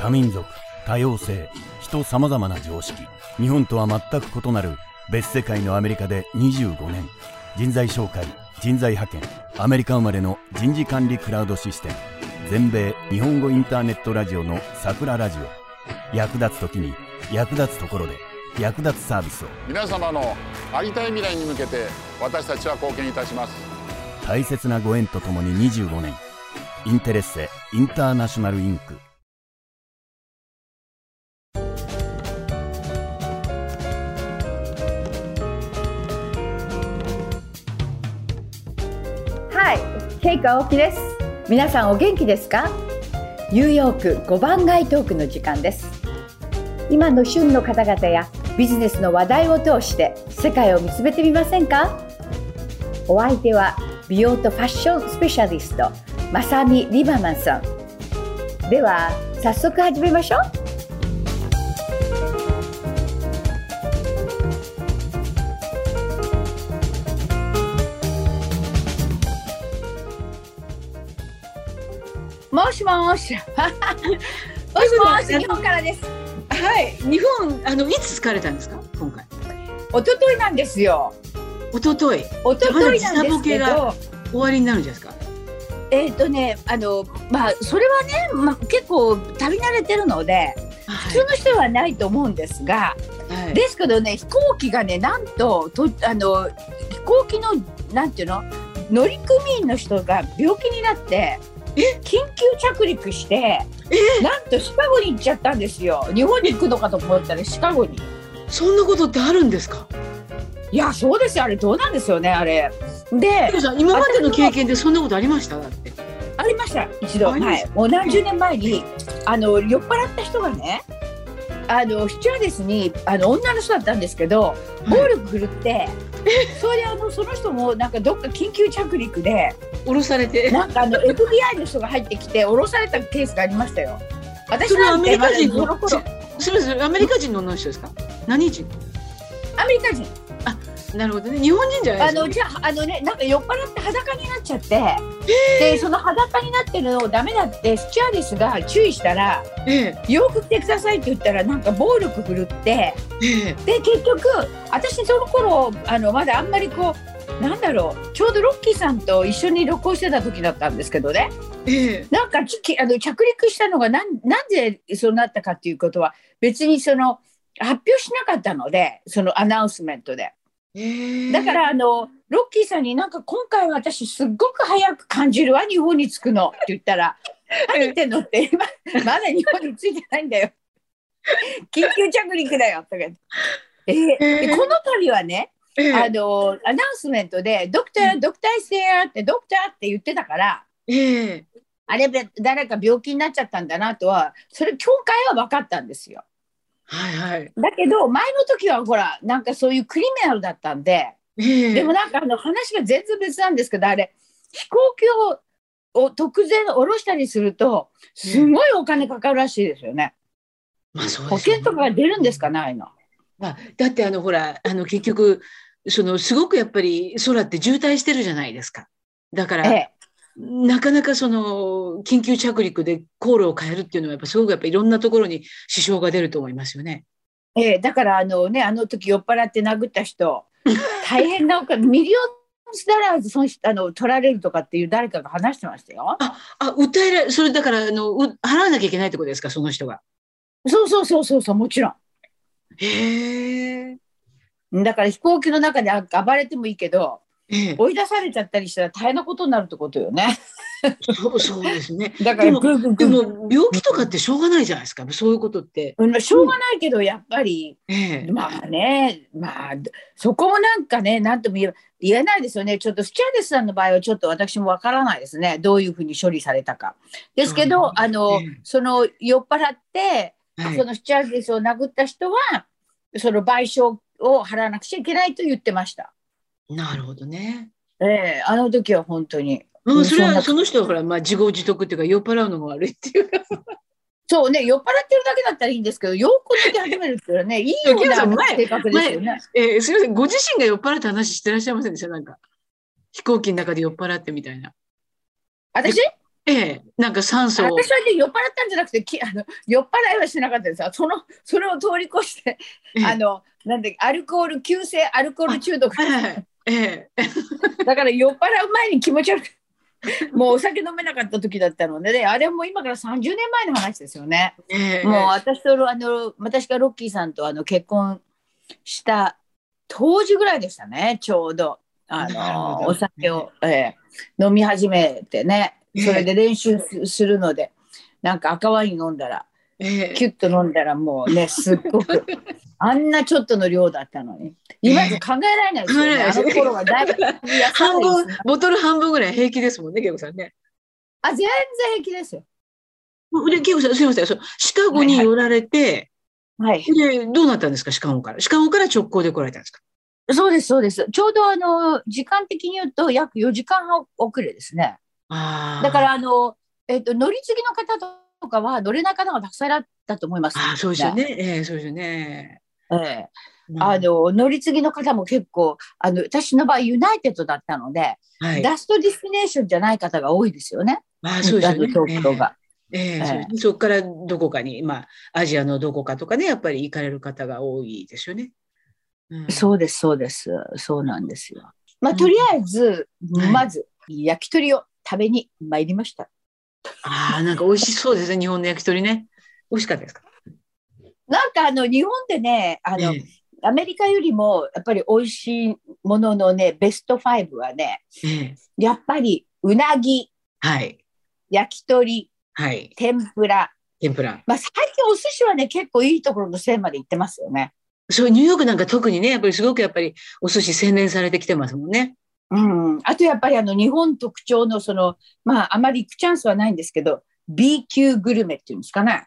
多民族多様性人様々な常識日本とは全く異なる別世界のアメリカで25年人材紹介人材派遣アメリカ生まれの人事管理クラウドシステム全米日本語インターネットラジオの桜ラジオ。役立つ時に役立つところで役立つサービスを。皆様のありたい未来に向けて私たちは貢献いたします。大切なご縁とともに25年インテレッセインターナショナルインクケイカオキです。皆さんお元気ですか？ニューヨーク5番街トークの時間です。今の旬の方々やビジネスの話題を通して世界を見つめてみませんか？お相手は美容とファッションスペシャリストマサミリバマンさん。では早速始めましょう。もしもし。もしもし、日本からです。はい、日本あのいつ疲れたんですか？今回。一昨日なんですよ。一昨日一昨日なんですけど、終わりになるんじゃないですか？えっ、とね、あの、まあ、それはね、まあ、結構旅慣れてるので、普通の人はないと思うんですが、はい、ですけどね、飛行機がね、なんと、と、あの、飛行機の、なんていうの？乗組員の人が病気になって。緊急着陸して、なんとシカゴに行っちゃったんですよ。日本に行くのかと思ったら、シカゴに。そんなことってあるんですか？いや、そうですよ。あれ、どうなんですよね、あれ。で今までの経験でそんなことありました？だって。ありました一度はいもう何十年前にあの酔っ払った人がねあのスチュワーデスにあの女の人だったんですけど暴力振るって、それであのその人もなんかどっか緊急着陸で降ろされて。なんかあの FBI の人が入ってきて降ろされたケースがありましたよ。私はアメリカ人のそれアメリカ人の女の人ですか？何人？アメリカ人なるほどね。日本人じゃない。あのじゃああのねなんか酔っ払って裸になっちゃって、でその裸になってるのをダメだってスチュワーデスが注意したらえ洋服着てくださいって言ったらなんか暴力振るってええ。で結局私その頃あのまだあんまりこうなんだろうちょうどロッキーさんと一緒に旅行してた時だったんですけどね。なんかあの着陸したのがなんなんでそうなったかっていうことは別にその発表しなかったのでそのアナウンスメントで。ええだからあのロッキーさんになんか今回私すっごく早く感じるわ日本に着くのって言ったら「何言ってんの?」って今まだ日本に着いてないんだよ 緊急着陸だよとか言って。えーこの度はね、ええあのアナウンスメントで「ドクタードクターステア」って「ドクター」って言ってたからええあれべ誰か病気になっちゃったんだなとはそれ教会は分かったんですよ。はいはい。だけど前の時はほらなんかそういうクリミナルだったんで。ええでもなんかあの話が全然別なんですけどあれ飛行機をを突然下ろしたりするとすごいお金かかるらしいですよね。まあそうね険とかが出るんですか？ないの。まあ、だってあのほらあの結局そのすごくやっぱり空って渋滞してるじゃないですか。だから、ええ、なかなかその緊急着陸で航路を変えるっていうのはやっぱすごくやっぱいろんなところに支障が出ると思いますよね。ええ、だからあのねあの時酔っ払って殴った人 大変なお金 millions dollars 損しあの取られるとかっていう誰かが話してましたよ。あ訴えられそれだからあのう払わなきゃいけないってことですかその人が。そうそうそうそうそうもちろへえ。ん。だから飛行機の中であ暴れてもいいけどええ、追い出されちゃったりしたら大変なことになるってことよね。そうそうですね。だからでもでーも病気とかってしょうがないじゃないですかそういうことって。うんしょうがないけどやっぱりええ、まあね、まあ、そこもなんかね、なんとも言え言えないですよね。ちょっとスチュアーデスさんの場合はちょっと私もわからないですね。どういうふうに処理されたか。ですけど、うんあのええ、その酔っ払って、はいそのスチュアーデスを殴った人は、その賠償を払わなくちゃいけないと言ってました。なるほどね。ええあの時は本当に。うん、それはその人はほら、まあ、自業自得っていうか酔っ払うのが悪いっていうか。そうね、酔っ払ってるだけだったらいいんですけど、よく抜け始めるっていうのはね、いいような性格ですよね。えーすみません、ご自身が酔っ払った話してらっしゃいませんでした？なんか。飛行機の中で酔っ払ってみたいな。私？ええ、なんか酸素を。私はね酔っ払ったんじゃなくてきあの酔っ払いはしなかったですよそのそれを通り越してええあのなんでアルコール急性アルコール中毒はいはいええ、だから酔っ払う前に気持ち悪くもうお酒飲めなかった時だったので、ね、あれはもう今から30年前の話ですよね。ええ、もう私とあの私がロッキーさんとあの結婚した当時ぐらいでしたね。ちょうどあのお酒を、えー飲み始めてね。それで練習すするのでなんか赤ワイン飲んだらええ、キュッと飲んだらもうねすっごくあんなちょっとの量だったのに今じゃ考えられないですよね、考えられないあの頃はだいぶ半分ボトル半分ぐらい平気ですもんね、ケイコさんね。あ全然平気ですよで、ケイコさん、すみません、そうシカゴに寄られて、はいで、どうなったんですか、シカゴから？シカゴから直行で来られたんですか？そうですそうですちょうどあの時間的に言うと約4時間半遅れですねああ。だからあの、えっと乗り継ぎの方とかは乗れない方がたくさんいらったと思います、ああ、そうですよね。ええ、そうですよね。ええうんあ、の乗り継ぎの方も結構あの私の場合 United だったので、はい。 last destination じゃない方が多いですよねああ、そうですよね。あの東京が。ええそねそこからどこかに、まあ、アジアのどこかとかね、やっぱり行かれる方が多いですよね。うんそうです、そうです。そうなんですよ。まあ、うんとりあえず、はいまず、焼き鳥を食べに参りました。ああ、なんか美味しそうですね、日本の焼き鳥ね。美味しかったですか？なんか、あの、日本でね、あの、えアメリカよりも、やっぱり美味しいもののね、ベスト5はね、えええやっぱり、うなぎ、はい。焼き鳥、はい。天ぷら。天ぷら。まあ、最近お寿司はね、結構いいところの線まで行ってますよね。そう、ニューヨークなんか特にね、やっぱりすごくやっぱりお寿司洗練されてきてますもんね。うん。あと、やっぱり、あの、日本特徴の、その、まあ、あまり行くチャンスはないんですけど、B 級グルメっていうんですかね。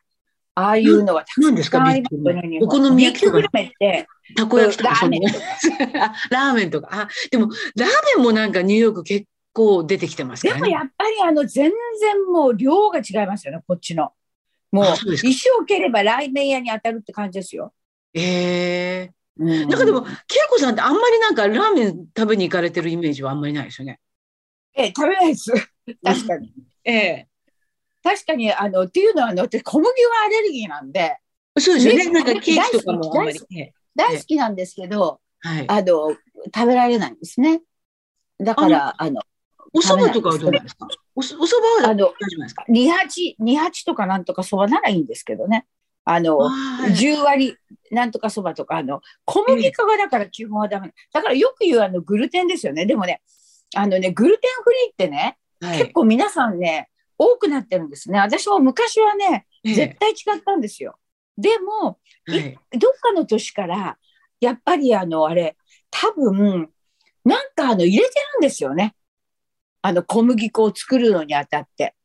ああいうのがたくさんありますよお好み焼きとか級グルメって、たこ焼きとかラーメンそんなあラーメンとか。あ、でも、ラーメンもなんかニューヨーク結構出てきてますね。でもやっぱりあの全然もう量が違いますよね、こっちの。もうあそうですか石を蹴ればラーメン屋に当たるって感じですよ。ええうんなんかでも、恵子さんってあんまりなんかラーメン食べに行かれてるイメージはあんまりないですよね。え食べないです。確かに。ええ確かに、あの、っていうのは、あの、私小麦はアレルギーなんで、そうですよね。ねなんかケーキとかもあんまり大好。きなんですけど、はい。あの、食べられないんですね。だから、あの、お蕎麦とかはどうなんですか？お蕎麦は大あの、丈すか？二八、二八とかなんとかそばならいいんですけどね。あの、はい10割なんとかそばとか、あの、小麦粉がだから基本はダメ。だからよく言うあのグルテンですよね。でもね、あのね、グルテンフリーってね、はい。結構皆さんね、多くなってるんですね。私も昔はね、ええ絶対違ったんですよ。でも、はい。どっかの年から、やっぱりあの、あれ、多分、なんかあの、入れてるんですよね。あの、小麦粉を作るのにあたって。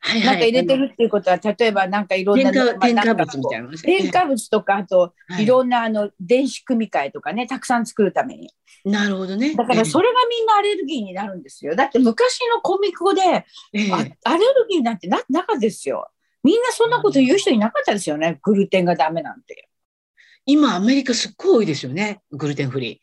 はいなんか入れてるっていうことは、例えばなんかいろんな添加物みたいな添加物とか、あと、はいいろんなあの電子組み換えとかね、たくさん作るために。なるほどね。だからそれがみんなアレルギーになるんですよ。だって昔の小麦粉で、ええあアレルギーなんてななかったですよ。みんなそんなこと言う人いなかったですよね。グルテンがダメなんて。今アメリカすっごい多いですよね。グルテンフリ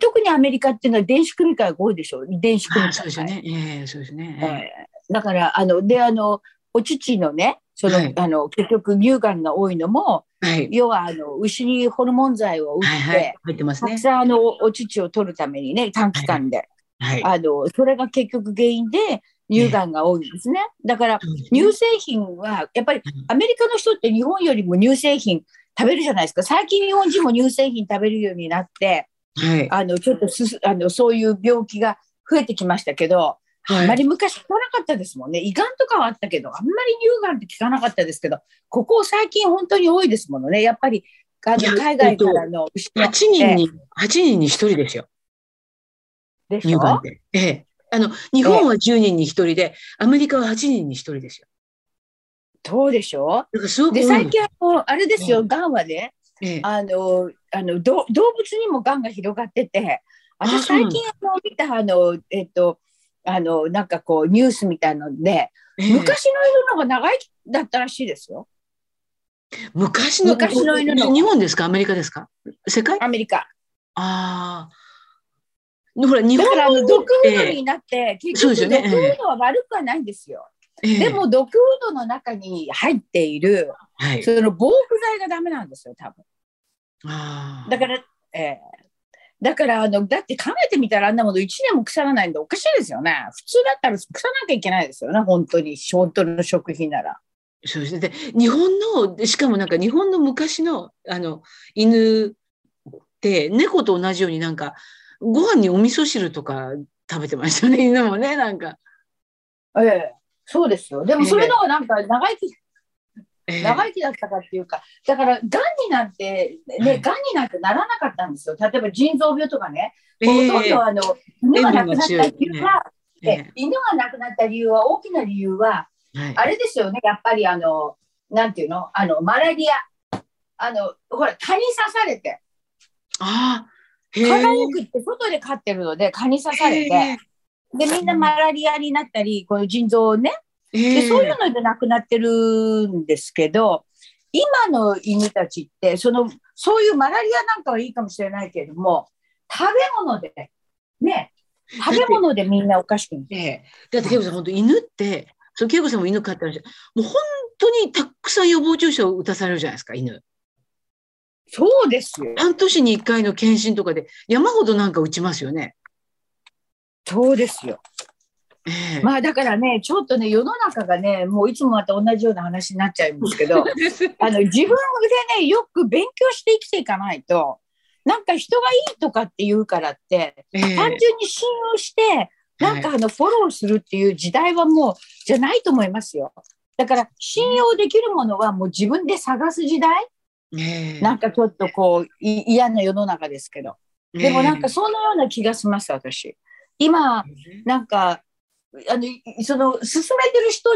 特にアメリカっていうのは電子組み換えが多いでしょう。電子組み換え。そうですよね。ええそうですね。えーだから、あの、で、あの、お乳のね、その、はいあの、結局乳がんが多いのも、はい。要は、あの、牛にホルモン剤を打って、はいはい。入ってますねたく。さんあのお乳を取るためにね、短期間で。はい。あの、それが結局原因で乳がんが多いんですね。だから、乳製品は、やっぱりアメリカの人って日本よりも乳製品食べるじゃないですか。最近日本人も乳製品食べるようになって、はい。あの、ちょっとすす、あの、そういう病気が増えてきましたけど、あんまり昔聞かなかったですもんね。胃がんとかはあったけど、あんまり乳がんって聞かなかったですけど、ここ最近本当に多いですものね。やっぱり、あの、海外からの牛8人に、8人に1人ですよ。でしょ？乳がんって。ええ。あの、日本は10人に1人で、アメリカは8人に1人ですよ。そうでしょ？だからすごく多で、い最近はあれですよ、うがんはね、ええ。あの、あの、ど動物にもがんが広がってて、あ私最近あの見た、あの、えっと、あの、なんかこう、ニュースみたいので、ええ昔の犬の方が長生きだったらしいですよ。昔の昔の犬の日本ですか？アメリカですか？世界？アメリカ。ああ。ほら、日だから毒犬ってフードになって、結そうです局毒よねフードは悪くはないんですよ。ええでも毒フードの中に入っている、はい。その防腐剤がダメなんですよ、多分。ああだから、えーだからあの、だって考えてみたらあんなもの1年も腐らないんでおかしいですよね。普通だったら腐らなきゃいけないですよね、本当に、本当の食品なら。そうですね。で、日本の、しかもなんか日本の昔の、あの、犬って、猫と同じようになんか、ご飯にお味噌汁とか食べてましたよね、犬もね、なんか。ええそうですよ。でもそれの方がなんか長生き、ええ長生きだったかっていうか、だから、がんになんて、はい、ねがんになんてならなかったんですよ。例えば腎臓病とかね、ええ。ほとんどあの、犬が亡くなった理由は、ええ。え犬が亡くなった理由は、大きな理由は、はい。あれですよね、やっぱりあの、なんていうの、あの、マラリア。あの、ほら、蚊に刺されて、ああ、蚊が多くって外で飼ってるので、蚊に刺されて、へで、みんなマラリアになったり、この腎臓をね、えええでそういうので亡くなってるんですけど、今の犬たちって、その、そういうマラリアなんかはいいかもしれないけれども、食べ物で、ね、食べ物でみんなおかしくなだって、恵子さん、本当犬って、そう、恵子さんも犬飼ってらっしゃる。もう本当にたくさん予防注射を打たされるじゃないですか、犬。そうですよ。半年に一回の検診とかで山ほどなんか打ちますよね。そうですよ。ええ。まあだからね、ちょっとね、世の中がね、もういつもまた同じような話になっちゃうんですけど、あの自分でね、よく勉強して生きていかないと、なんか人がいいとかって言うからって、ええ。単純に信用して、なんかあのフォローするっていう時代はもうじゃないと思いますよ。だから信用できるものはもう自分で探す時代ええ。なんかちょっとこうい嫌な世の中ですけど。でもなんかそのような気がします、私。今、なんか、あの、いその、進めてる人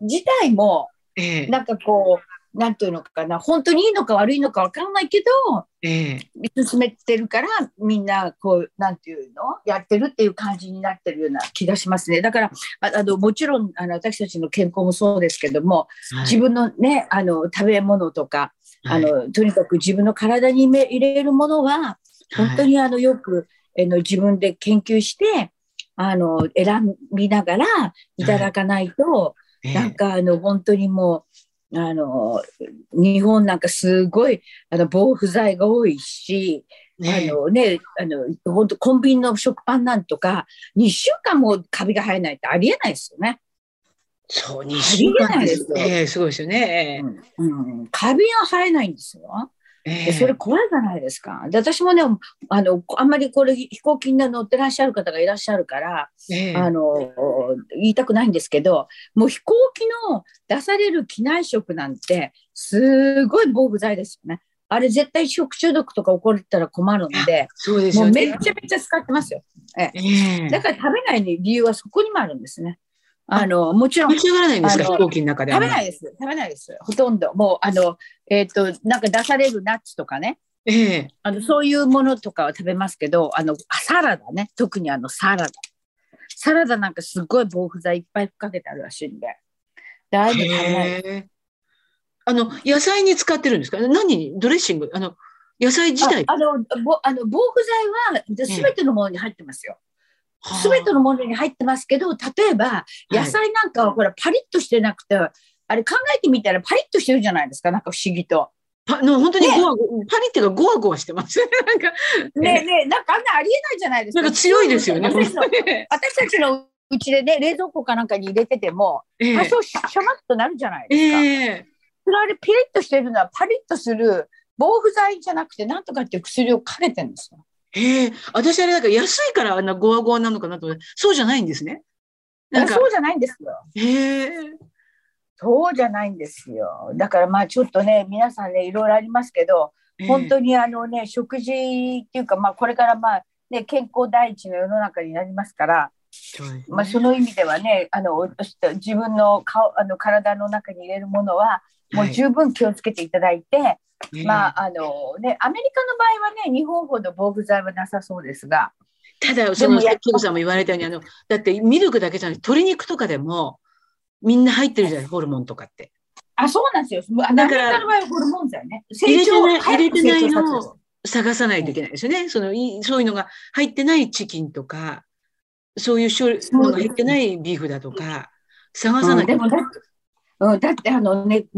自体も、ええ。なんかこう、なんていうのかな、本当にいいのか悪いのかわからないけど、ええ。進めてるから、みんな、こう、なんていうのやってるっていう感じになってるような気がしますね。だから、ああの、もちろん、あの、私たちの健康もそうですけども、自分のね、あの、食べ物とか、あの、とにかく自分の体にめ入れるものは、本当に、にあの、よく、あの、自分で研究して、あの、選びながらいただかないと、ええなんかあの、本当にもう、あの、日本なんかすごい、あの、防腐剤が多いし、あのね、あの、本当コンビニの食パンなんとか、2週間もカビが生えないってありえないですよね。そう、2週間です。ありえないですよええすごいですよね。うん、カビが生えないんですよ。ええでそれ怖いじゃないですか。で私もね、あの、あんまりこれ飛行機に乗ってらっしゃる方がいらっしゃるから、ええあの、言いたくないんですけど、もう飛行機の出される機内食なんて、すごい防腐剤ですよね。あれ絶対食中毒とか起こったら困るんで、そうでね。もうめっちゃめちゃ使ってますよ。ええだから食べない理由はそこにもあるんですね。あの、もちろん召し上がらないんですか、飛行機の中で。食べないです。食べないです。ほとんど。もう、あの、えっ、と、なんか出されるナッツとかね。ええあの、そういうものとかは食べますけど、あの、サラダね。特にあの、サラダ。サラダなんかすごい防腐剤いっぱいかけてあるらしいんで。で、あえあの、野菜に使ってるんですか？何？にドレッシング？あの、野菜自体ああの、ぼあの防腐剤はすべてのものに入ってますよ。すべてのものに入ってますけど、例えば、野菜なんかはほら、パリッとしてなくて、あれ考えてみたらパリッとしてるじゃないですか、なんか不思議と。パの本当にゴワゴワ、パリっていうかゴワゴワしてますね。なんか、ねえねえ、なんかあんなありえないじゃないですか。なんか強いですよね。私たちのうちでね、冷蔵庫かなんかに入れてても、ええ多少シャマッとなるじゃないですか。ええそれあれピリッとしてるのはパリッとする防腐剤じゃなくて、なんとかっていう薬をかけてるんですよ。ええ私あれなんか安いからあんなゴワゴワなのかなと思って、そうじゃないんですね。なんか。そうじゃないんですよ。へえそうじゃないんですよ。だからまあちょっとね、皆さんね、いろいろありますけど、本当にあのね、食事っていうか、まあこれからまあね、健康第一の世の中になりますから、まあその意味ではね、あの、自分の顔、あの体の中に入れるものは、もう十分気をつけていただいて、まああのね、アメリカの場合はね、日本ほど防腐剤はなさそうですが、ただ、その、さっきさんも言われたように、あの、だってミルクだけじゃなくて、鶏肉とかでも、みんな入ってるじゃない、ホルモンとかって。あ、そうなんですよ。アメリカの場合はホルモン剤ね。入れてない、入れてない成長のさせる探さないといけないですよね。そのいそういうのが入ってないチキンとか、そういう種類のが入ってないビーフだとか、探さないとうんでもだって、うん、だってあのね、考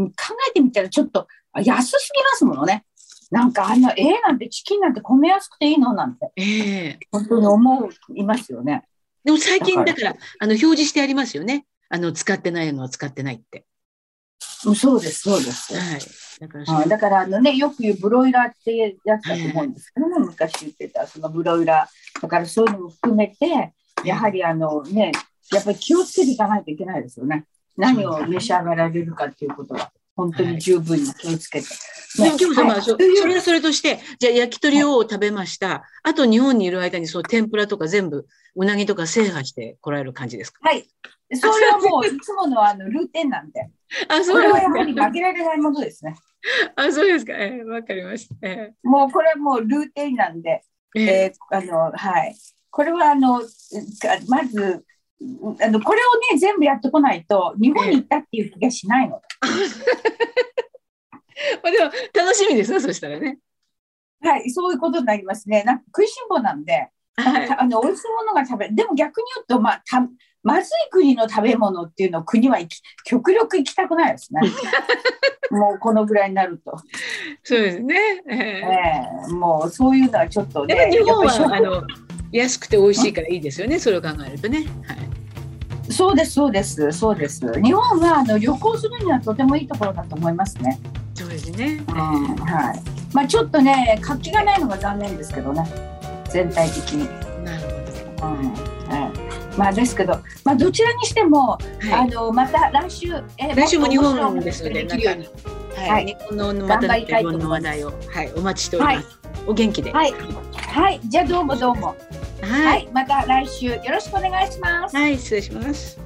えてみたらちょっと安すぎますものね。なんかあんな、えー、なんてチキンなんて米安くていいのなんて、ええ本当に思いますよね。でも最近だから、あの、表示してありますよね。あの、使ってないのは使ってないって。うんそうです、そうです。はい。だからだからあの、ね、よく言うブロイラーってやつだと思うんですけどね、昔言ってたそのブロイラー、だからそういうのも含めて、やはりあの、ね、やっぱり気をつけていかないといけないですよね。何を召し上がられるかっていうことは、本当に十分に気をつけて。はいそというそれはそれとして、じゃあ焼き鳥を食べました。あと日本にいる間に、そう、天ぷらとか全部、うなぎとか制覇してこられる感じですか？はい。それはもう いつものあのルーティンなんで、あ、こそうれはやはり。負けられないものですね。あ、そうですか。ええわかりました。えもうこれはもうルーティンなんで、ええええーあのはい、これはあのかまずあのこれをね全部やってこないと日本に行ったっていう気がしないの。まあ、でも、楽しみですね、そしたらね。はい、そういうことになりますね。なんか食いしん坊なんで、はい。あの美味しいものが食べでも逆に言うと、まあ、たまずい国の食べ物っていうのを国は極力行きたくないですね。もうこのぐらいになると、そうですね。ええええもうそういうのはちょっとね、日本は、あの、安くて美味しいからいいですよね、それを考えるとね。はい。そうです、そうです、そうです。日本はあの旅行するにはとてもいいところだと思いますね。そうですね。うん、はい。まあちょっとね、活気がないのが残念ですけどね。全体的に。なるほうん、はい。まあですけど、まあどちらにしても、ど。はい。あのまた来週、え来週も日本ですので、なんかできるように。は、はいい日本のまた日本の話題を、はい、お待ちしております。お元気で。はい。はい。じゃあどうもどうも。は。はいい。また来週よろしくお願いします。はい、失礼します。